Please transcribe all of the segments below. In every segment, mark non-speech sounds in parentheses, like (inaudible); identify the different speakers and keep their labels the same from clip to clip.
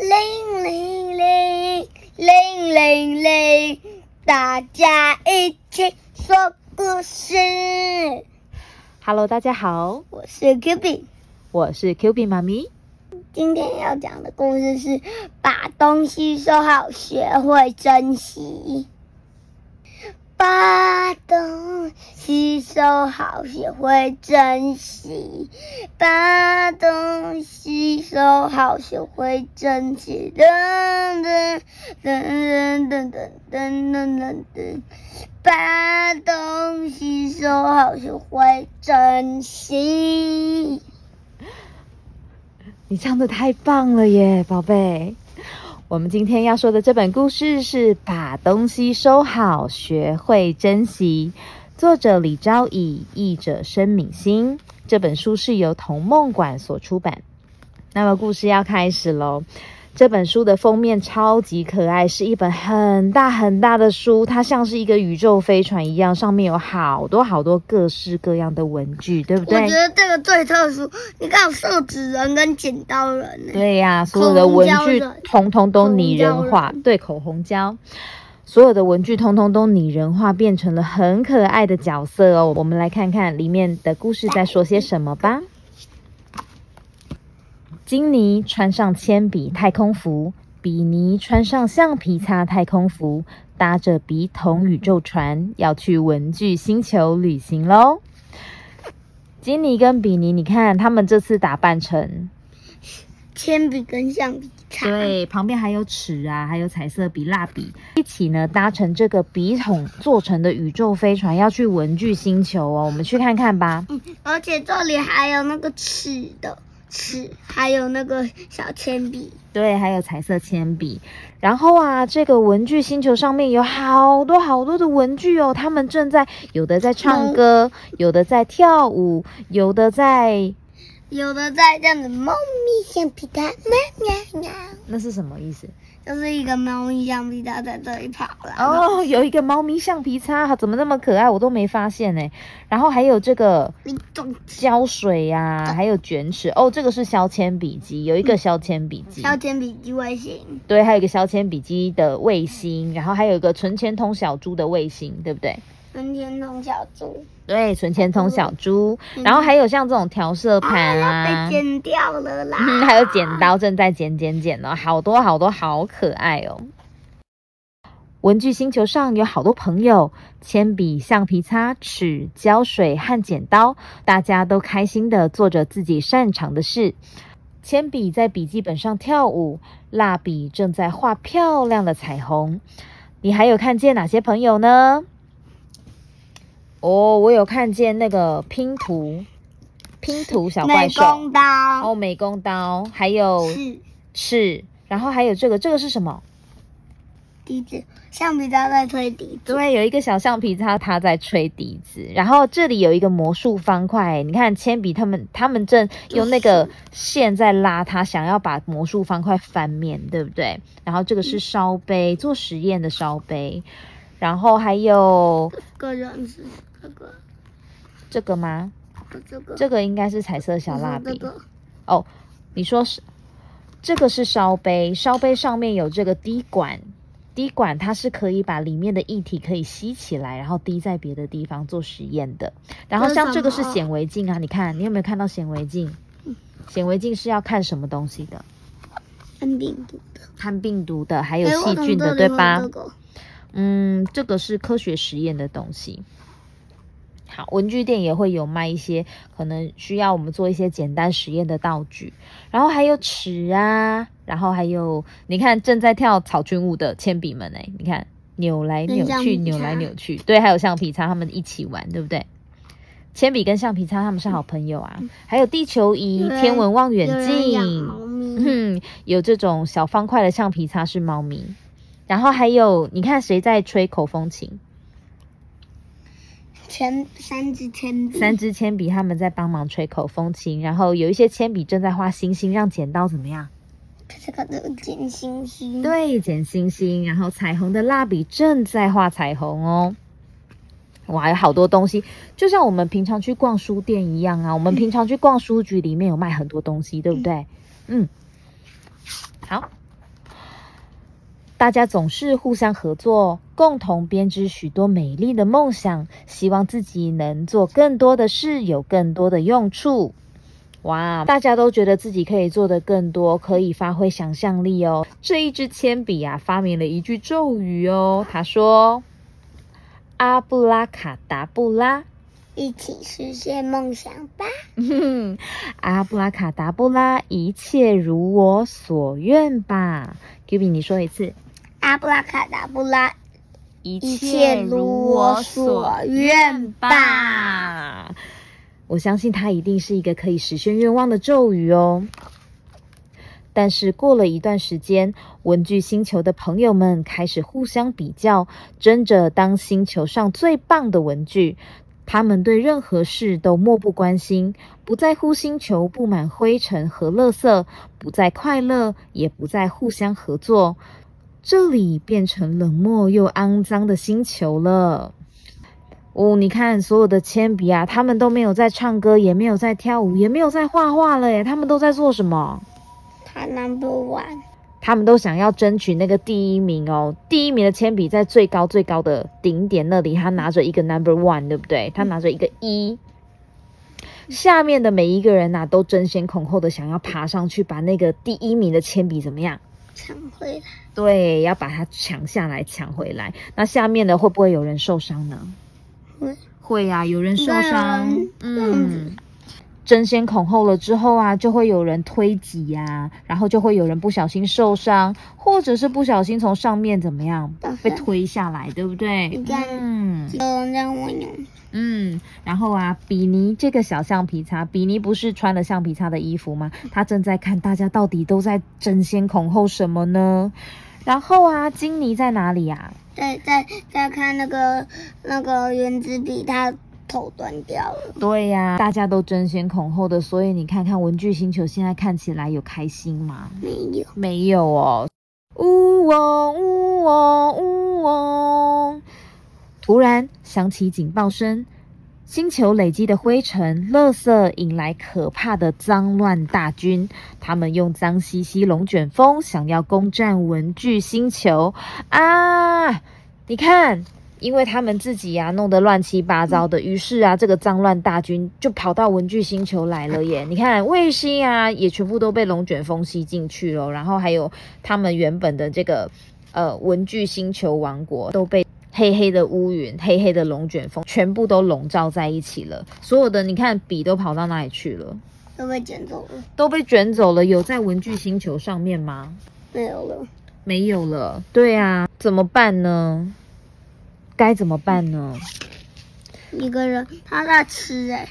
Speaker 1: 铃铃铃铃铃铃，大家一起说故事。
Speaker 2: Hello，大家好，
Speaker 1: 我是 Q B，
Speaker 2: 我是 Q B 妈咪。
Speaker 1: 今天要讲的故事是把东西收好，学会珍惜。把东西收好，学会珍惜。把东西收好，学会珍惜。噔噔噔噔噔噔噔噔噔。把东西收好，学会珍惜。
Speaker 2: 你唱的太棒了耶，宝贝！我们今天要说的这本故事是《把东西收好，学会珍惜》，作者李昭仪，译者申敏欣。这本书是由童梦馆所出版。那么故事要开始喽。这本书的封面超级可爱，是一本很大很大的书，它像是一个宇宙飞船一样，上面有好多好多各式各样的文具，对不对？
Speaker 1: 我觉得这个最特殊，你看有手指人跟剪刀人呢。
Speaker 2: 对呀、所有的文具通通都拟人化，对，口红胶，所有的文具通通都拟人化，变成了很可爱的角色哦。我们来看看里面的故事在说些什么吧。金妮穿上铅笔太空服，比尼穿上橡皮擦太空服，搭着笔筒宇宙船，要去文具星球旅行喽。金妮跟比尼，你看他们这次打扮成
Speaker 1: 铅笔跟橡皮擦。
Speaker 2: 对，旁边还有尺啊，还有彩色笔、蜡笔，一起呢搭乘这个笔筒做成的宇宙飞船，要去文具星球哦。我们去看看吧。
Speaker 1: 嗯，而且这里还有那个尺的尺，还有那个小铅笔。
Speaker 2: 对，还有彩色铅笔。然后啊，这个文具星球上面有好多好多的文具哦，他们正在有的在唱歌，有的在跳舞，有的在
Speaker 1: 有的在这样子，猫咪橡皮擦，喵喵喵，
Speaker 2: 那是什么意思？
Speaker 1: 就是一个猫咪橡皮擦在这里跑了。
Speaker 2: 哦，有一个猫咪橡皮擦，怎么那么可爱？我都没发现呢。然后还有这个胶水呀、还有卷尺。哦，这个是削铅笔机，有一个削铅笔机。
Speaker 1: 削铅笔机卫星，
Speaker 2: 对，还有一个削铅笔机的卫星，然后还有一个存钱筒小猪的卫星，对不对？
Speaker 1: 春天筒小猪，
Speaker 2: 对，存钱筒小猪，然后还有像这种调色盘
Speaker 1: 啊，
Speaker 2: 啊
Speaker 1: 被，剪掉了啦。
Speaker 2: 嗯，(laughs) 还有剪刀正在剪剪剪哦，好多好多，好可爱哦。文具星球上有好多朋友，铅笔、橡皮擦、尺、胶水和剪刀，大家都开心的做着自己擅长的事。铅笔在笔记本上跳舞，蜡笔正在画漂亮的彩虹。你还有看见哪些朋友呢？哦，我有看见那个拼图，拼图小怪兽。
Speaker 1: 美工刀，
Speaker 2: 哦，美工刀，还有
Speaker 1: 是
Speaker 2: 尺，然后还有这个，这个是什么？
Speaker 1: 笛子，橡皮擦在吹笛子。
Speaker 2: 对，有一个小橡皮擦，它在吹笛子。然后这里有一个魔术方块，你看铅笔他们他们正用那个 (laughs) 线在拉它，想要把魔术方块翻面，对不对？然后这个是烧杯，做实验的烧杯。然后还有
Speaker 1: 这个人是这个，
Speaker 2: 这个吗？
Speaker 1: 这个，
Speaker 2: 这个应该是彩色小蜡笔。
Speaker 1: 这个
Speaker 2: 哦，你说是这个是烧杯，烧杯上面有这个滴管，滴管它是可以把里面的液体可以吸起来，然后滴在别的地方做实验的。然后像这个是显微镜啊，你看你有没有看到显微镜？显微镜是要看什么东西的？
Speaker 1: 看病毒的，
Speaker 2: 看病毒的，还有
Speaker 1: 哎
Speaker 2: 细菌的，对吧？嗯，这个是科学实验的东西。好，文具店也会有卖一些可能需要我们做一些简单实验的道具，然后还有尺啊，然后还有你看正在跳草裙舞的铅笔们哎，你看扭来扭去，扭来扭去，对，还有橡皮擦，他们一起玩，对不对？铅笔跟橡皮擦他们是好朋友啊，还有地球仪、天文望远镜，嗯，有这种小方块的橡皮擦是猫咪，然后还有你看谁在吹口风琴？
Speaker 1: 铅三支铅笔，
Speaker 2: 三支铅笔他们在帮忙吹口风琴，然后有一些铅笔正在画星星，让剪刀怎么样？
Speaker 1: 这个这个剪星星，，
Speaker 2: 对，剪星星，然后彩虹的蜡笔正在画彩虹哦。哇，有好多东西，就像我们平常去逛书店一样啊。我们平常去逛书局，里面有卖很多东西，对不对？嗯，好，大家总是互相合作，共同编织许多美丽的梦想，希望自己能做更多的事，有更多的用处。哇！大家都觉得自己可以做的更多，可以发挥想象力哦。这一支铅笔啊，发明了一句咒语哦。他说：“阿布拉卡达布拉，
Speaker 1: 一起实现梦想吧！” (laughs)
Speaker 2: 阿布拉卡达布拉，一切如我所愿吧。Q B，你说一次。
Speaker 1: 阿布拉卡达布拉，
Speaker 2: 一切如我所愿吧。我相信它一定是一个可以实现愿望的咒语哦。但是过了一段时间，文具星球的朋友们开始互相比较，争着当星球上最棒的文具。他们对任何事都漠不关心，不在乎星球布满灰尘和垃圾，不再快乐，也不再互相合作。这里变成冷漠又肮脏的星球了。哦，你看，所有的铅笔啊，他们都没有在唱歌，也没有在跳舞，也没有在画画了耶。他们都在做什么？
Speaker 1: 他 number one。
Speaker 2: 他们都想要争取那个第一名哦。第一名的铅笔在最高最高的顶点那里，他拿着一个 number one，对不对？他拿着一个一。下面的每一个人呐，都争先恐后的想要爬上去，把那个第一名的铅笔怎么样？
Speaker 1: 抢回来。
Speaker 2: 对，要把它抢下来，抢回来。那下面的会不会有人受伤呢？
Speaker 1: 会
Speaker 2: 会呀，有人受伤，嗯，争先恐后了之后啊，就会有人推挤呀，然后就会有人不小心受伤，或者是不小心从上面怎么样被推下来，对不对？
Speaker 1: 嗯，
Speaker 2: 嗯，然后啊，比尼这个小橡皮擦，比尼不是穿了橡皮擦的衣服吗？他正在看大家到底都在争先恐后什么呢？然后啊，金妮在哪里呀？
Speaker 1: 在在在看那个那个原子笔，它头断掉了。
Speaker 2: 对呀，大家都争先恐后的，所以你看看文具星球现在看起来有开心吗？
Speaker 1: 没有，
Speaker 2: 没有哦。呜嗡呜嗡呜嗡，突然响起警报声，星球累积的灰尘、垃圾引来可怕的脏乱大军，他们用脏兮兮龙卷风想要攻占文具星球啊！你看，因为他们自己呀弄得乱七八糟的，于是啊，这个脏乱大军就跑到文具星球来了耶！(laughs) 你看，卫星啊也全部都被龙卷风吸进去了，然后还有他们原本的这个呃文具星球王国都被黑黑的乌云、黑黑的龙卷风全部都笼罩在一起了。所有的你看笔都跑到哪里去了？
Speaker 1: 都被卷走了。
Speaker 2: 都被卷走了。有在文具星球上面吗？
Speaker 1: 没有了。
Speaker 2: 没有了。对啊，怎么办呢？该怎么办呢？
Speaker 1: 一个人他在吃哎，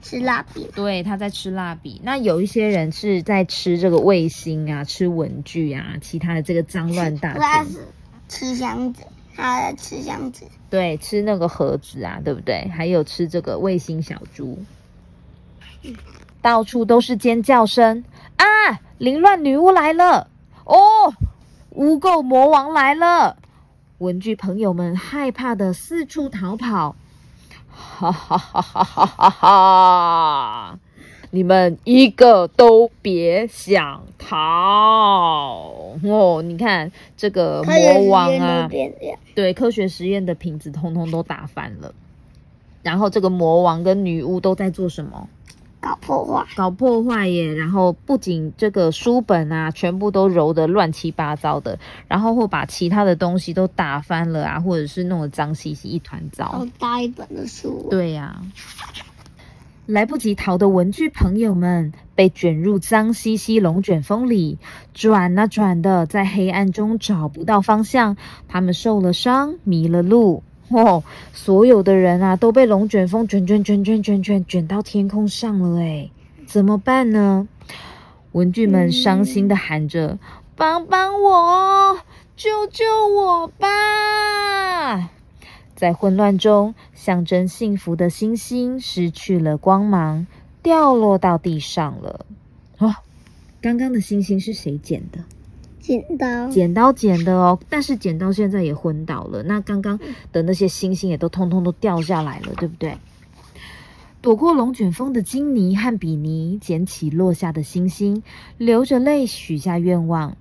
Speaker 1: 吃蜡笔。
Speaker 2: 对，他在吃蜡笔。那有一些人是在吃这个卫星啊，吃文具啊，其他的这个脏乱大
Speaker 1: 军。吃箱子，他在吃箱子。
Speaker 2: 对，吃那个盒子啊，对不对？还有吃这个卫星小猪。到处都是尖叫声啊！凌乱女巫来了哦！污垢魔王来了。文具朋友们害怕的四处逃跑，哈哈哈哈哈哈！你们一个都别想逃哦！你看这个魔王啊，对，科学实验的瓶子通通都打翻了，然后这个魔王跟女巫都在做什么？
Speaker 1: 搞破坏，
Speaker 2: 搞破坏耶！然后不仅这个书本啊，全部都揉得乱七八糟的，然后会把其他的东西都打翻了啊，或者是弄得脏兮兮一团糟。
Speaker 1: 好大一本的书。
Speaker 2: 对呀，来不及逃的文具朋友们被卷入脏兮兮龙卷风里，转啊转的，在黑暗中找不到方向，他们受了伤，迷了路。哦，所有的人啊都被龙卷风卷卷卷卷卷卷卷到天空上了哎，怎么办呢？文具们伤心的喊着：“帮帮我，救救我吧！”在混乱中，象征幸福的星星失去了光芒，掉落到地上了。哦，刚刚的星星是谁捡的？
Speaker 1: 剪刀，
Speaker 2: 剪刀剪的哦，但是剪刀现在也昏倒了。那刚刚的那些星星也都通通都掉下来了，对不对？躲过龙卷风的金妮和比尼捡起落下的星星，流着泪许下愿望。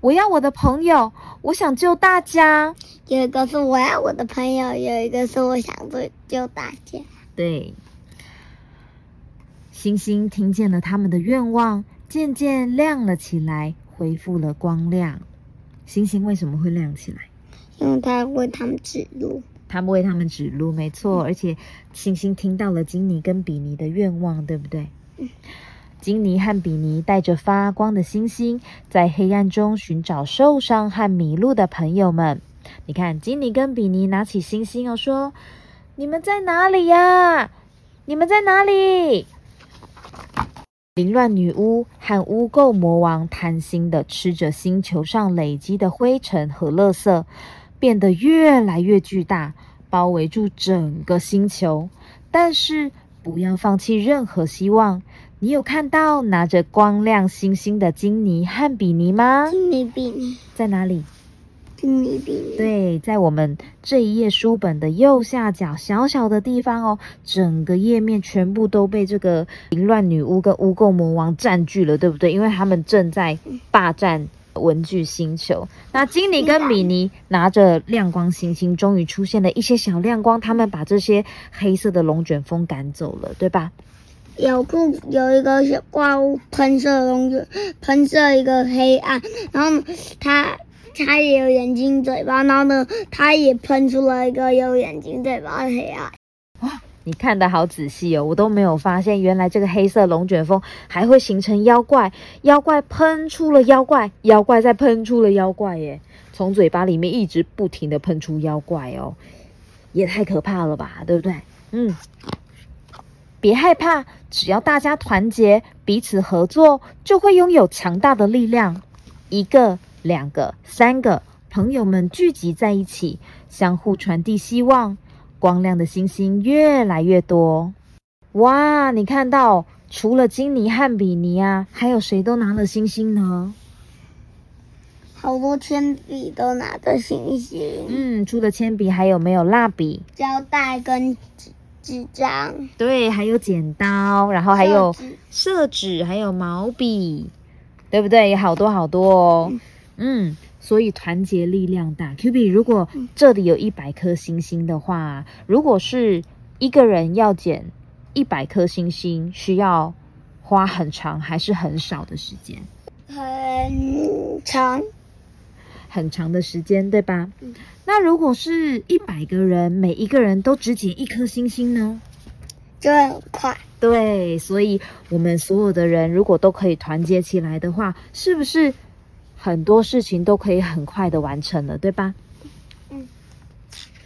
Speaker 2: 我要我的朋友，我想救大家。
Speaker 1: 有一个是我要我的朋友，有一个是我想救救大家。
Speaker 2: 对，星星听见了他们的愿望，渐渐亮了起来，恢复了光亮。星星为什么会亮起来？
Speaker 1: 因为它为他们指路。
Speaker 2: 他们为他们指路，没错。而且星星听到了金尼跟比尼的愿望，对不对？
Speaker 1: 嗯。
Speaker 2: 金尼和比尼带着发光的星星，在黑暗中寻找受伤和迷路的朋友们。你看，金尼跟比尼拿起星星哦，说：“你们在哪里呀？你们在哪里？”凌乱女巫和污垢魔王贪心的吃着星球上累积的灰尘和垃圾，变得越来越巨大，包围住整个星球。但是，不要放弃任何希望。你有看到拿着光亮星星的金尼和比尼吗？
Speaker 1: 金尼比尼
Speaker 2: 在哪里？对，在我们这一页书本的右下角小小的地方哦。整个页面全部都被这个凌乱女巫跟污垢魔王占据了，对不对？因为他们正在霸占文具星球。那金尼跟米妮拿着亮光星星，终于出现了一些小亮光，他们把这些黑色的龙卷风赶走了，对吧？
Speaker 1: 有不有一个小怪物喷射龙卷，喷射一个黑暗，然后呢，它也有眼睛嘴巴，然后呢，它也喷出了一个有眼睛嘴巴的黑暗。
Speaker 2: 哇，你看的好仔细哦，我都没有发现，原来这个黑色龙卷风还会形成妖怪，妖怪喷出了妖怪，妖怪再喷出了妖怪耶，从嘴巴里面一直不停的喷出妖怪哦，也太可怕了吧，对不对？嗯。别害怕，只要大家团结，彼此合作，就会拥有强大的力量。一个、两个、三个朋友们聚集在一起，相互传递希望，光亮的星星越来越多。哇，你看到，除了金尼和比尼啊，还有谁都拿了星星呢？
Speaker 1: 好多铅笔都拿着星星。
Speaker 2: 嗯，除了铅笔，还有没有蜡笔、
Speaker 1: 胶带跟纸？纸张
Speaker 2: 对，还有剪刀，然后还有色纸，还有毛笔，对不对？好多好多哦。嗯，所以团结力量大。Q B，如果这里有一百颗星星的话，如果是一个人要捡一百颗星星，需要花很长还是很少的时间？
Speaker 1: 很长。
Speaker 2: 很长的时间，对吧？那如果是一百个人，每一个人都只捡一颗星星呢？
Speaker 1: 就会很快。
Speaker 2: 对，所以我们所有的人如果都可以团结起来的话，是不是很多事情都可以很快的完成了，对吧？嗯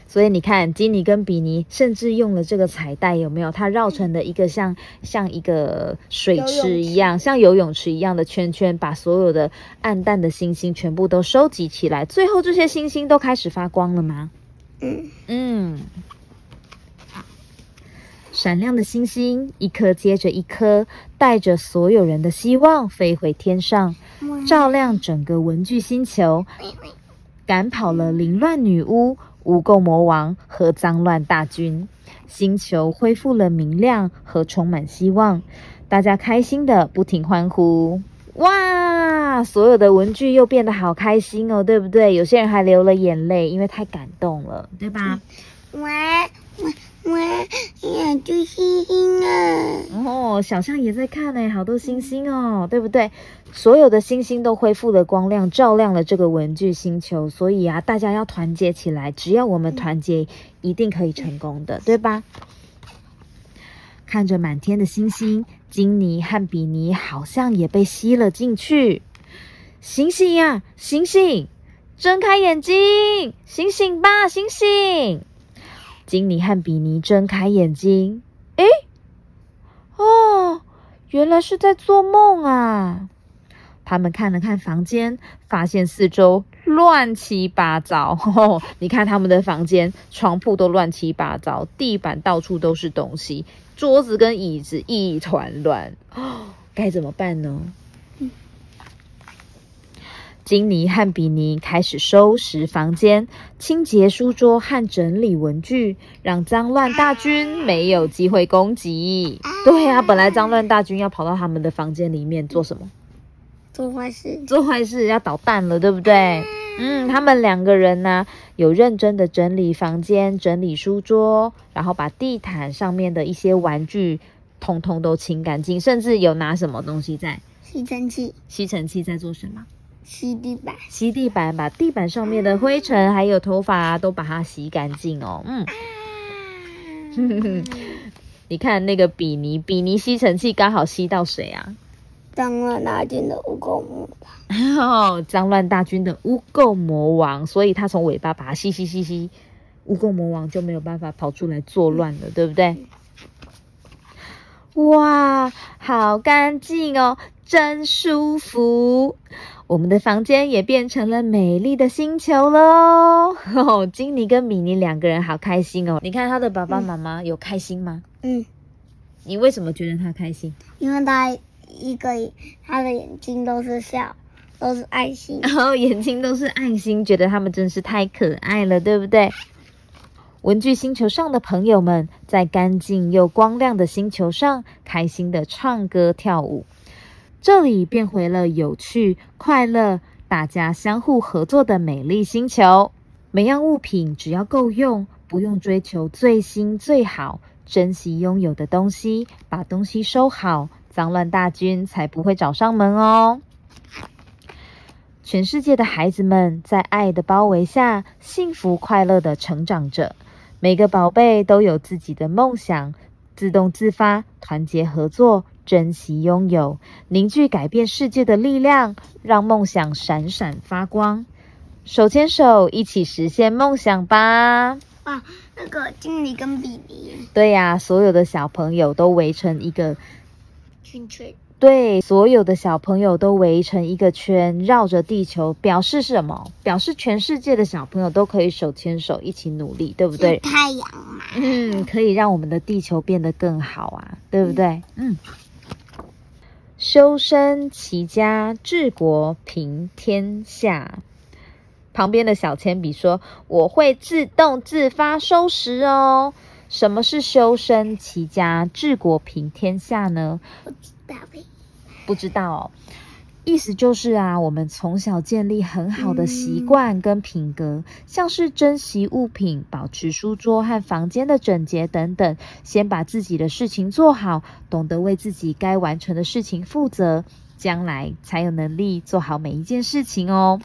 Speaker 2: 所以你看，基尼跟比尼甚至用了这个彩带，有没有？它绕成的一个像像一个水池一样，像游泳池一样的圈圈，把所有的暗淡的星星全部都收集起来。最后，这些星星都开始发光了吗？
Speaker 1: 嗯
Speaker 2: 嗯。闪亮的星星，一颗接着一颗，带着所有人的希望飞回天上，照亮整个文具星球，赶跑了凌乱女巫。无垢魔王和脏乱大军，星球恢复了明亮和充满希望，大家开心的不停欢呼。哇！所有的文具又变得好开心哦，对不对？有些人还流了眼泪，因为太感动了，对吧？
Speaker 1: 喂喂喂，眼睛星星啊！
Speaker 2: 哦，小象也在看呢，好多星星哦，对不对？所有的星星都恢复了光亮，照亮了这个文具星球。所以啊，大家要团结起来，只要我们团结，一定可以成功的，(laughs) 对吧？看着满天的星星，金尼和比尼好像也被吸了进去。醒醒呀，醒醒！睁开眼睛，醒醒吧，醒醒！金妮和比尼睁开眼睛，诶，哦，原来是在做梦啊！他们看了看房间，发现四周乱七八糟。(laughs) 你看他们的房间，床铺都乱七八糟，地板到处都是东西，桌子跟椅子一团乱。哦 (gasps) 该怎么办呢？金尼和比尼开始收拾房间，清洁书桌和整理文具，让脏乱大军没有机会攻击。对啊，本来脏乱大军要跑到他们的房间里面做什么？
Speaker 1: 做坏事，
Speaker 2: 做坏事要捣蛋了，对不对？嗯，他们两个人呢，有认真的整理房间、整理书桌，然后把地毯上面的一些玩具通通都清干净，甚至有拿什么东西在
Speaker 1: 吸尘器，
Speaker 2: 吸尘器在做什么？
Speaker 1: 吸地板，
Speaker 2: 吸地板，把地板上面的灰尘还有头发都把它洗干净哦。嗯，(laughs) 你看那个比尼，比尼吸尘器刚好吸到谁啊？
Speaker 1: 脏乱大军的污垢魔
Speaker 2: 王，哦脏乱大军的污垢魔王，所以他从尾巴把它吸吸吸吸，污垢魔王就没有办法跑出来作乱了，对不对？哇，好干净哦，真舒服。我们的房间也变成了美丽的星球喽！哦，(laughs) 金妮跟米妮两个人好开心哦。你看他的爸爸妈妈有开心吗？嗯。你为什么觉得他开心？
Speaker 1: 因为他一个他的眼睛都是笑，都是爱心，
Speaker 2: 然 (laughs) 后眼睛都是爱心，觉得他们真是太可爱了，对不对？文具星球上的朋友们在干净又光亮的星球上，开心的唱歌跳舞。这里变回了有趣、快乐、大家相互合作的美丽星球。每样物品只要够用，不用追求最新最好，珍惜拥有的东西，把东西收好，脏乱大军才不会找上门哦。全世界的孩子们在爱的包围下，幸福快乐的成长着。每个宝贝都有自己的梦想，自动自发，团结合作。珍惜拥有，凝聚改变世界的力量，让梦想闪闪发光。手牵手，一起实现梦想吧！
Speaker 1: 哇，那个经理跟比比，
Speaker 2: 对呀，所有的小朋友都围成一个
Speaker 1: 圈圈。
Speaker 2: 对，所有的小朋友都围成一个圈，绕着地球，表示什么？表示全世界的小朋友都可以手牵手一起努力，对不对？
Speaker 1: 太阳嘛，
Speaker 2: 嗯，可以让我们的地球变得更好啊，对不对？嗯。修身齐家治国平天下。旁边的小铅笔说：“我会自动自发收拾哦。”什么是修身齐家治国平天下呢？
Speaker 1: 不知道
Speaker 2: 不知道哦。意思就是啊，我们从小建立很好的习惯跟品格，像是珍惜物品、保持书桌和房间的整洁等等。先把自己的事情做好，懂得为自己该完成的事情负责，将来才有能力做好每一件事情哦。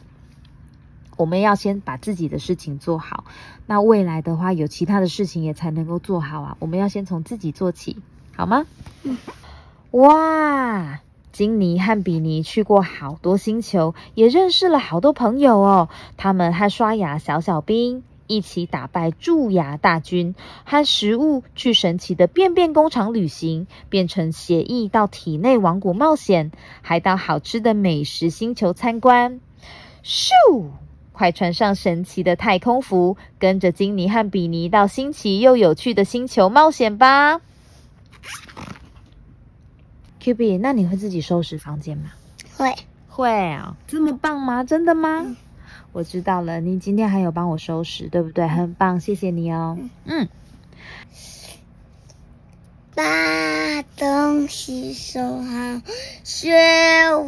Speaker 2: 我们要先把自己的事情做好，那未来的话，有其他的事情也才能够做好啊。我们要先从自己做起，好吗？嗯。哇！金尼和比尼去过好多星球，也认识了好多朋友哦。他们和刷牙小小兵一起打败蛀牙大军，和食物去神奇的便便工厂旅行，变成协议到体内王国冒险，还到好吃的美食星球参观。咻！快穿上神奇的太空服，跟着金尼和比尼到新奇又有趣的星球冒险吧！Q B，那你会自己收拾房间吗？
Speaker 1: 会，
Speaker 2: 会啊，这么棒吗？真的吗？我知道了，你今天还有帮我收拾，对不对？很棒，谢谢你哦。嗯，
Speaker 1: 把东西收好，学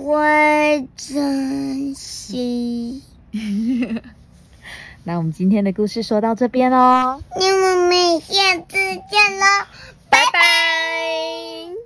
Speaker 1: 会珍惜。(laughs)
Speaker 2: 那我们今天的故事说到这边喽，
Speaker 1: 你们下次见喽，拜拜。